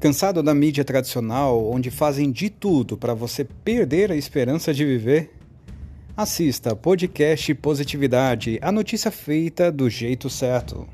Cansado da mídia tradicional, onde fazem de tudo para você perder a esperança de viver? Assista podcast Positividade, a notícia feita do jeito certo.